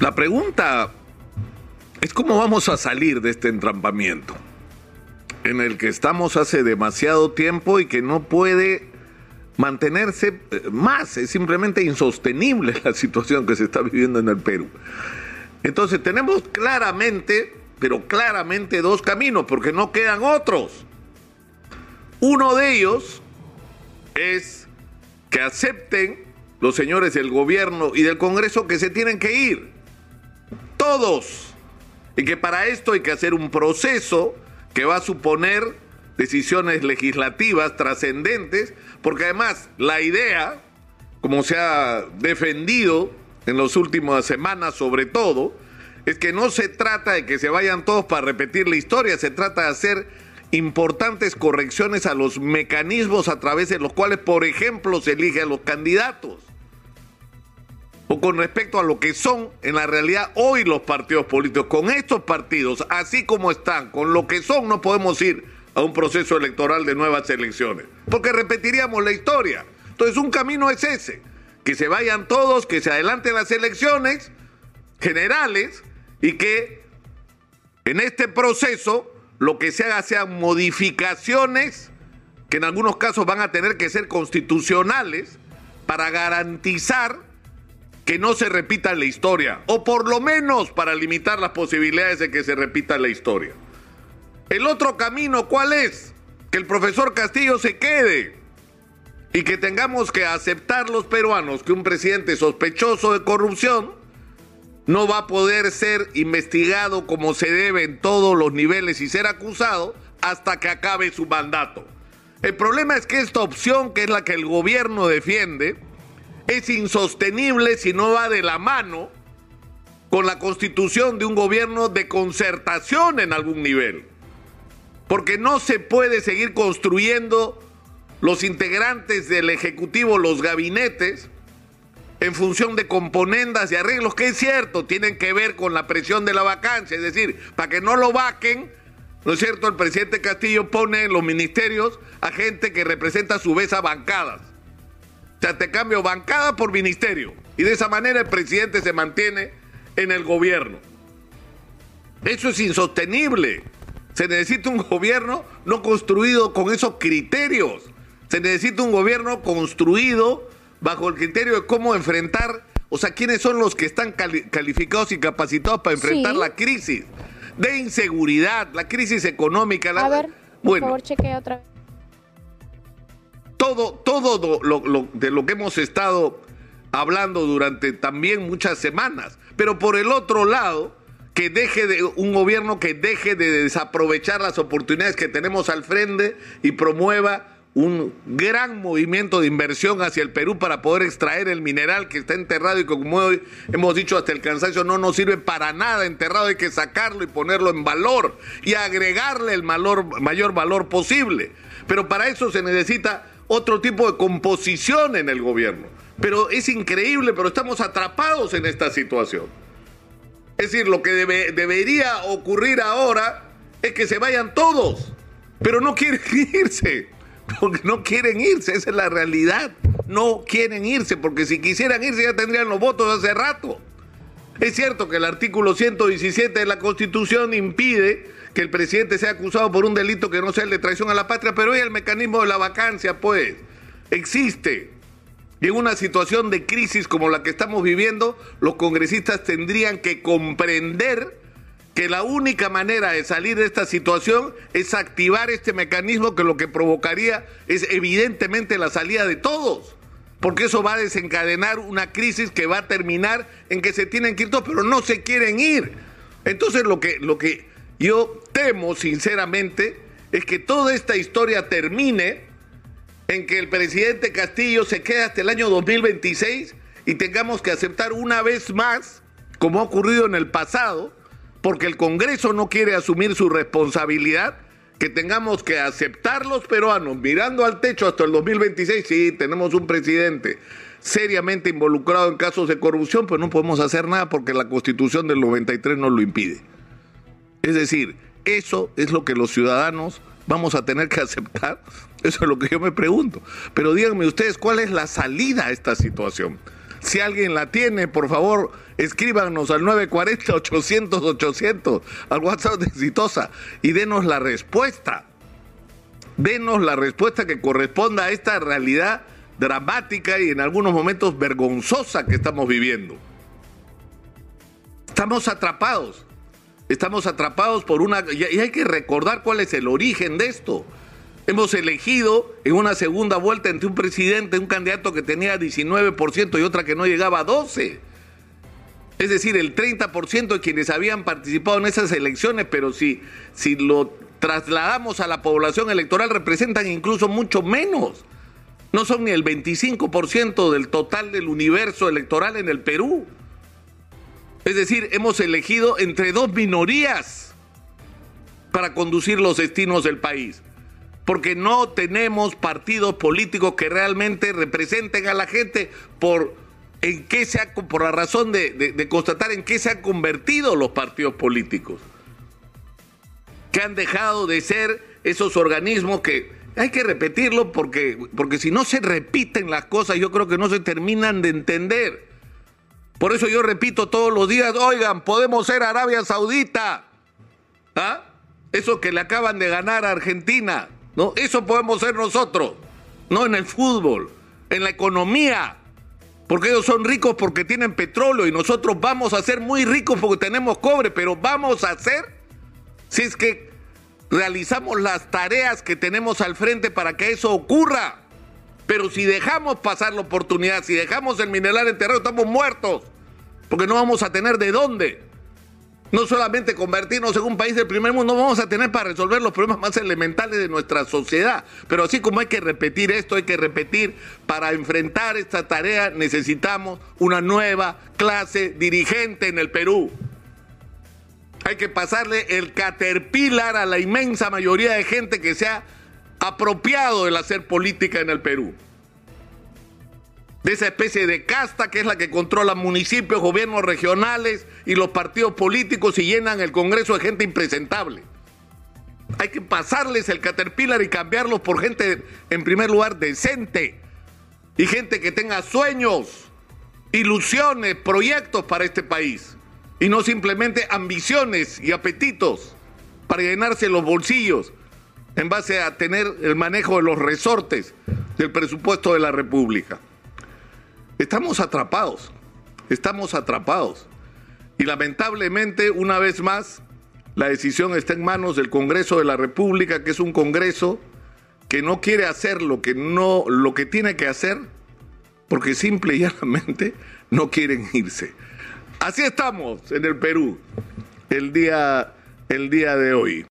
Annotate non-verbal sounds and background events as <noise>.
La pregunta es cómo vamos a salir de este entrampamiento en el que estamos hace demasiado tiempo y que no puede mantenerse eh, más. Es simplemente insostenible <laughs> la situación que se está viviendo en el Perú. Entonces tenemos claramente, pero claramente dos caminos, porque no quedan otros. Uno de ellos es que acepten los señores del gobierno y del Congreso que se tienen que ir todos. Y que para esto hay que hacer un proceso que va a suponer decisiones legislativas trascendentes, porque además la idea, como se ha defendido en las últimas semanas sobre todo, es que no se trata de que se vayan todos para repetir la historia, se trata de hacer importantes correcciones a los mecanismos a través de los cuales, por ejemplo, se elige a los candidatos o con respecto a lo que son en la realidad hoy los partidos políticos. Con estos partidos, así como están, con lo que son, no podemos ir a un proceso electoral de nuevas elecciones, porque repetiríamos la historia. Entonces un camino es ese, que se vayan todos, que se adelanten las elecciones generales y que en este proceso lo que se haga sean modificaciones que en algunos casos van a tener que ser constitucionales para garantizar que no se repita la historia, o por lo menos para limitar las posibilidades de que se repita la historia. El otro camino, ¿cuál es? Que el profesor Castillo se quede y que tengamos que aceptar los peruanos que un presidente sospechoso de corrupción no va a poder ser investigado como se debe en todos los niveles y ser acusado hasta que acabe su mandato. El problema es que esta opción, que es la que el gobierno defiende, es insostenible si no va de la mano con la constitución de un gobierno de concertación en algún nivel. Porque no se puede seguir construyendo los integrantes del Ejecutivo, los gabinetes, en función de componendas y arreglos, que es cierto, tienen que ver con la presión de la vacancia, es decir, para que no lo vaquen, ¿no es cierto? El presidente Castillo pone en los ministerios a gente que representa a su vez a bancadas. O sea, te cambio bancada por ministerio. Y de esa manera el presidente se mantiene en el gobierno. Eso es insostenible. Se necesita un gobierno no construido con esos criterios. Se necesita un gobierno construido bajo el criterio de cómo enfrentar, o sea, quiénes son los que están calificados y capacitados para enfrentar la crisis de inseguridad, la crisis económica. La... A ver, por favor, chequee otra vez todo, todo lo, de lo que hemos estado hablando durante también muchas semanas. Pero por el otro lado, que deje de un gobierno que deje de desaprovechar las oportunidades que tenemos al frente y promueva un gran movimiento de inversión hacia el Perú para poder extraer el mineral que está enterrado y que como hoy hemos dicho hasta el cansancio no nos sirve para nada enterrado, hay que sacarlo y ponerlo en valor y agregarle el mayor valor posible. Pero para eso se necesita otro tipo de composición en el gobierno. Pero es increíble, pero estamos atrapados en esta situación. Es decir, lo que debería ocurrir ahora es que se vayan todos, pero no quieren <laughs> irse, porque no quieren irse, esa es la realidad. No quieren irse, porque si quisieran irse ya tendrían los votos hace rato. Es cierto que el artículo 117 de la Constitución impide que el presidente sea acusado por un delito que no sea el de traición a la patria, pero hoy el mecanismo de la vacancia, pues, existe. Y en una situación de crisis como la que estamos viviendo, los congresistas tendrían que comprender que la única manera de salir de esta situación es activar este mecanismo que lo que provocaría es evidentemente la salida de todos. Porque eso va a desencadenar una crisis que va a terminar en que se tienen que ir todos, pero no se quieren ir. Entonces lo que, lo que yo temo, sinceramente, es que toda esta historia termine en que el presidente Castillo se quede hasta el año 2026 y tengamos que aceptar una vez más, como ha ocurrido en el pasado, porque el Congreso no quiere asumir su responsabilidad, que tengamos que aceptar los peruanos mirando al techo hasta el 2026. Sí, tenemos un presidente seriamente involucrado en casos de corrupción, pero no podemos hacer nada porque la constitución del 93 nos lo impide. Es decir, eso es lo que los ciudadanos vamos a tener que aceptar. <laughs> Eso es lo que yo me pregunto. Pero díganme ustedes, ¿cuál es la salida a esta situación? Si alguien la tiene, por favor, escríbanos al 940-800-800, al WhatsApp de Exitosa, y denos la respuesta. Denos la respuesta que corresponda a esta realidad dramática y en algunos momentos vergonzosa que estamos viviendo. Estamos atrapados. Estamos atrapados por una... Y hay que recordar cuál es el origen de esto. Hemos elegido en una segunda vuelta entre un presidente, un candidato que tenía 19% y otra que no llegaba a 12%. Es decir, el 30% de quienes habían participado en esas elecciones, pero si, si lo trasladamos a la población electoral representan incluso mucho menos. No son ni el 25% del total del universo electoral en el Perú. Es decir, hemos elegido entre dos minorías para conducir los destinos del país. Porque no tenemos partidos políticos que realmente representen a la gente por, en qué se por la razón de, de constatar en qué se han convertido los partidos políticos. Que han dejado de ser esos organismos que hay que repetirlo porque, porque si no se repiten las cosas, yo creo que no se terminan de entender. Por eso yo repito todos los días, oigan, podemos ser Arabia Saudita. ¿Ah? Eso que le acaban de ganar a Argentina. ¿No? Eso podemos ser nosotros. No en el fútbol, en la economía. Porque ellos son ricos porque tienen petróleo y nosotros vamos a ser muy ricos porque tenemos cobre, pero vamos a ser, si es que realizamos las tareas que tenemos al frente para que eso ocurra. Pero si dejamos pasar la oportunidad, si dejamos el mineral enterrado, estamos muertos. Porque no vamos a tener de dónde. No solamente convertirnos en un país del primer mundo, vamos a tener para resolver los problemas más elementales de nuestra sociedad. Pero así como hay que repetir esto, hay que repetir, para enfrentar esta tarea necesitamos una nueva clase dirigente en el Perú. Hay que pasarle el caterpillar a la inmensa mayoría de gente que se ha apropiado del hacer política en el Perú. De esa especie de casta que es la que controla municipios, gobiernos regionales y los partidos políticos y llenan el Congreso de gente impresentable. Hay que pasarles el caterpillar y cambiarlos por gente, en primer lugar, decente. Y gente que tenga sueños, ilusiones, proyectos para este país. Y no simplemente ambiciones y apetitos para llenarse los bolsillos en base a tener el manejo de los resortes del presupuesto de la República. Estamos atrapados, estamos atrapados. Y lamentablemente, una vez más, la decisión está en manos del Congreso de la República, que es un Congreso que no quiere hacer lo que no lo que tiene que hacer porque simple y llanamente no quieren irse. Así estamos en el Perú el día el día de hoy.